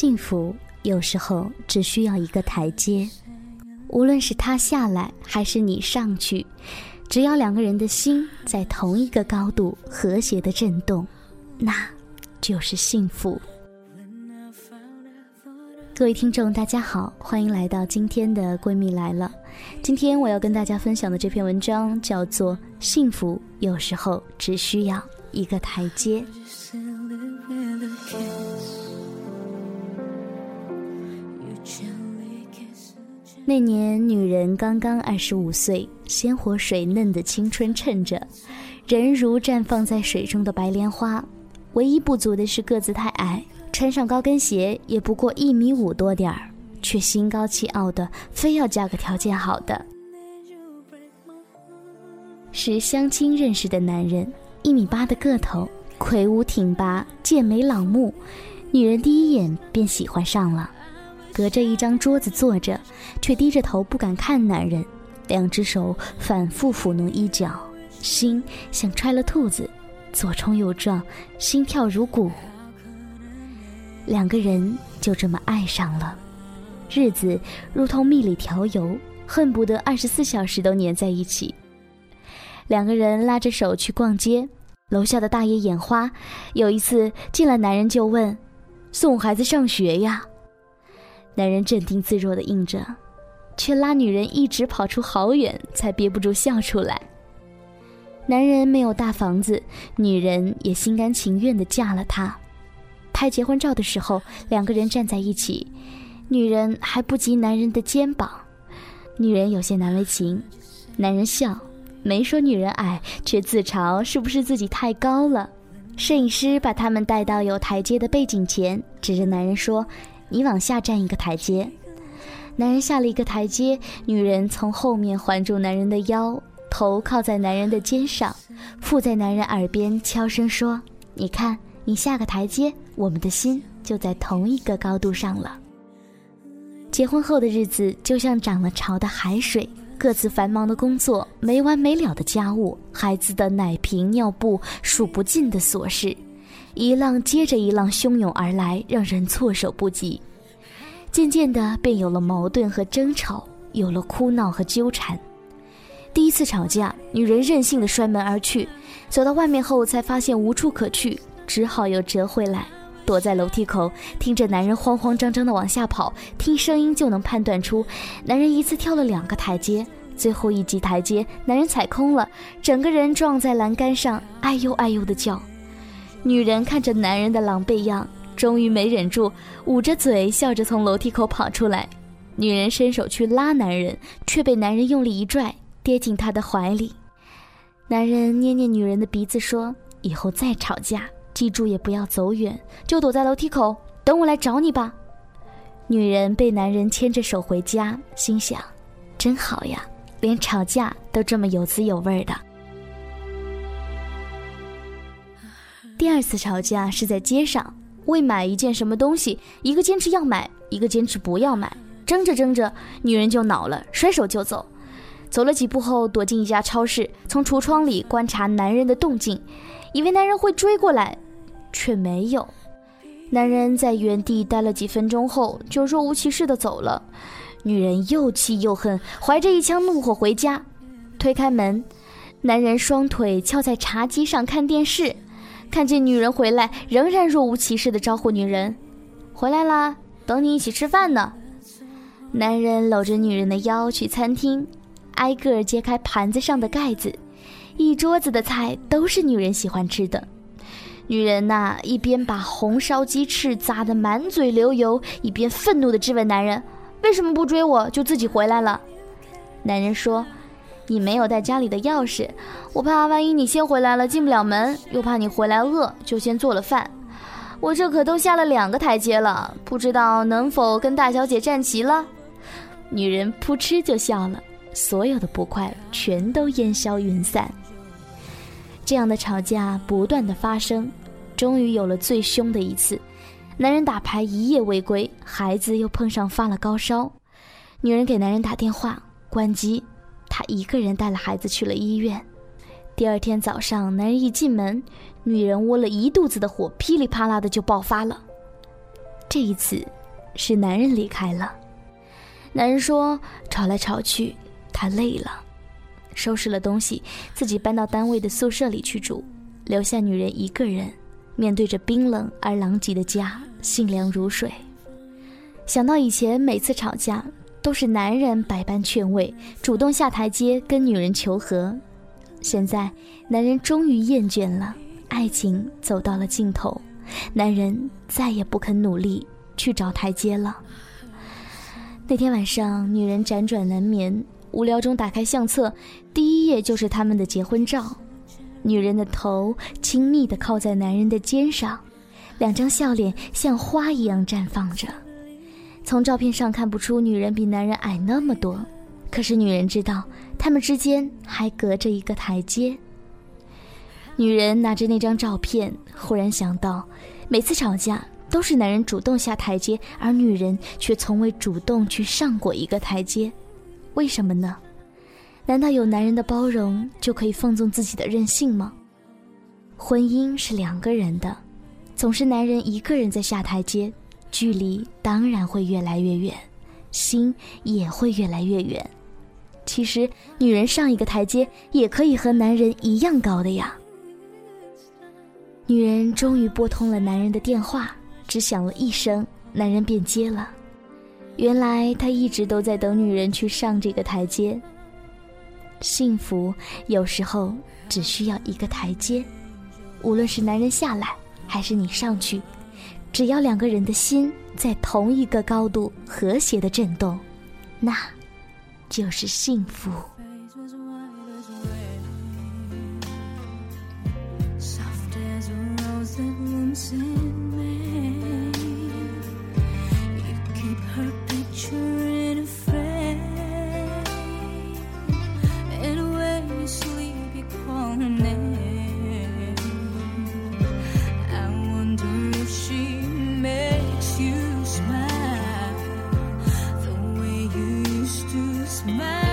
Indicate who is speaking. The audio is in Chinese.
Speaker 1: 幸福有时候只需要一个台阶，无论是他下来还是你上去，只要两个人的心在同一个高度和谐的震动，那就是幸福。各位听众，大家好，欢迎来到今天的闺蜜来了。今天我要跟大家分享的这篇文章叫做《幸福有时候只需要一个台阶》。那年，女人刚刚二十五岁，鲜活水嫩的青春衬着，人如绽放在水中的白莲花。唯一不足的是个子太矮，穿上高跟鞋也不过一米五多点儿，却心高气傲的非要嫁个条件好的。是相亲认识的男人，一米八的个头，魁梧挺拔，剑眉朗目，女人第一眼便喜欢上了。隔着一张桌子坐着，却低着头不敢看男人，两只手反复抚弄衣角，心像揣了兔子，左冲右撞，心跳如鼓。两个人就这么爱上了，日子如同蜜里调油，恨不得二十四小时都黏在一起。两个人拉着手去逛街，楼下的大爷眼花，有一次进来，男人就问：“送孩子上学呀？”男人镇定自若的应着，却拉女人一直跑出好远，才憋不住笑出来。男人没有大房子，女人也心甘情愿的嫁了他。拍结婚照的时候，两个人站在一起，女人还不及男人的肩膀，女人有些难为情。男人笑，没说女人矮，却自嘲是不是自己太高了。摄影师把他们带到有台阶的背景前，指着男人说。你往下站一个台阶，男人下了一个台阶，女人从后面环住男人的腰，头靠在男人的肩上，附在男人耳边悄声说：“你看，你下个台阶，我们的心就在同一个高度上了。”结婚后的日子就像涨了潮的海水，各自繁忙的工作，没完没了的家务，孩子的奶瓶、尿布，数不尽的琐事。一浪接着一浪汹涌而来，让人措手不及。渐渐的，便有了矛盾和争吵，有了哭闹和纠缠。第一次吵架，女人任性的摔门而去，走到外面后才发现无处可去，只好又折回来，躲在楼梯口，听着男人慌慌张张的往下跑，听声音就能判断出，男人一次跳了两个台阶，最后一级台阶，男人踩空了，整个人撞在栏杆上，哎呦哎呦的叫。女人看着男人的狼狈样，终于没忍住，捂着嘴笑着从楼梯口跑出来。女人伸手去拉男人，却被男人用力一拽，跌进他的怀里。男人捏捏女人的鼻子说：“以后再吵架，记住也不要走远，就躲在楼梯口，等我来找你吧。”女人被男人牵着手回家，心想：“真好呀，连吵架都这么有滋有味的。”第二次吵架是在街上，为买一件什么东西，一个坚持要买，一个坚持不要买，争着争着，女人就恼了，甩手就走。走了几步后，躲进一家超市，从橱窗里观察男人的动静，以为男人会追过来，却没有。男人在原地待了几分钟后，就若无其事的走了。女人又气又恨，怀着一腔怒火回家，推开门，男人双腿翘在茶几上看电视。看见女人回来，仍然若无其事地招呼女人：“回来啦，等你一起吃饭呢。”男人搂着女人的腰去餐厅，挨个揭开盘子上的盖子，一桌子的菜都是女人喜欢吃的。女人呐，一边把红烧鸡翅砸得满嘴流油，一边愤怒地质问男人：“为什么不追我就自己回来了？”男人说。你没有带家里的钥匙，我怕万一你先回来了进不了门，又怕你回来饿，就先做了饭。我这可都下了两个台阶了，不知道能否跟大小姐站齐了？女人扑哧就笑了，所有的不快全都烟消云散。这样的吵架不断的发生，终于有了最凶的一次。男人打牌一夜未归，孩子又碰上发了高烧，女人给男人打电话，关机。他一个人带了孩子去了医院。第二天早上，男人一进门，女人窝了一肚子的火，噼里啪啦的就爆发了。这一次，是男人离开了。男人说：“吵来吵去，他累了，收拾了东西，自己搬到单位的宿舍里去住，留下女人一个人，面对着冰冷而狼藉的家，心凉如水。想到以前每次吵架，都是男人百般劝慰，主动下台阶跟女人求和，现在男人终于厌倦了，爱情走到了尽头。”男人再也不肯努力去找台阶了。那天晚上，女人辗转难眠，无聊中打开相册，第一页就是他们的结婚照。女人的头亲密地靠在男人的肩上，两张笑脸像花一样绽放着。从照片上看不出女人比男人矮那么多，可是女人知道，他们之间还隔着一个台阶。女人拿着那张照片，忽然想到，每次吵架都是男人主动下台阶，而女人却从未主动去上过一个台阶，为什么呢？难道有男人的包容就可以放纵自己的任性吗？婚姻是两个人的，总是男人一个人在下台阶，距离当然会越来越远，心也会越来越远。其实，女人上一个台阶也可以和男人一样高的呀。女人终于拨通了男人的电话，只响了一声，男人便接了。原来他一直都在等女人去上这个台阶。幸福有时候只需要一个台阶，无论是男人下来还是你上去，只要两个人的心在同一个高度和谐的震动，那就是幸福。My.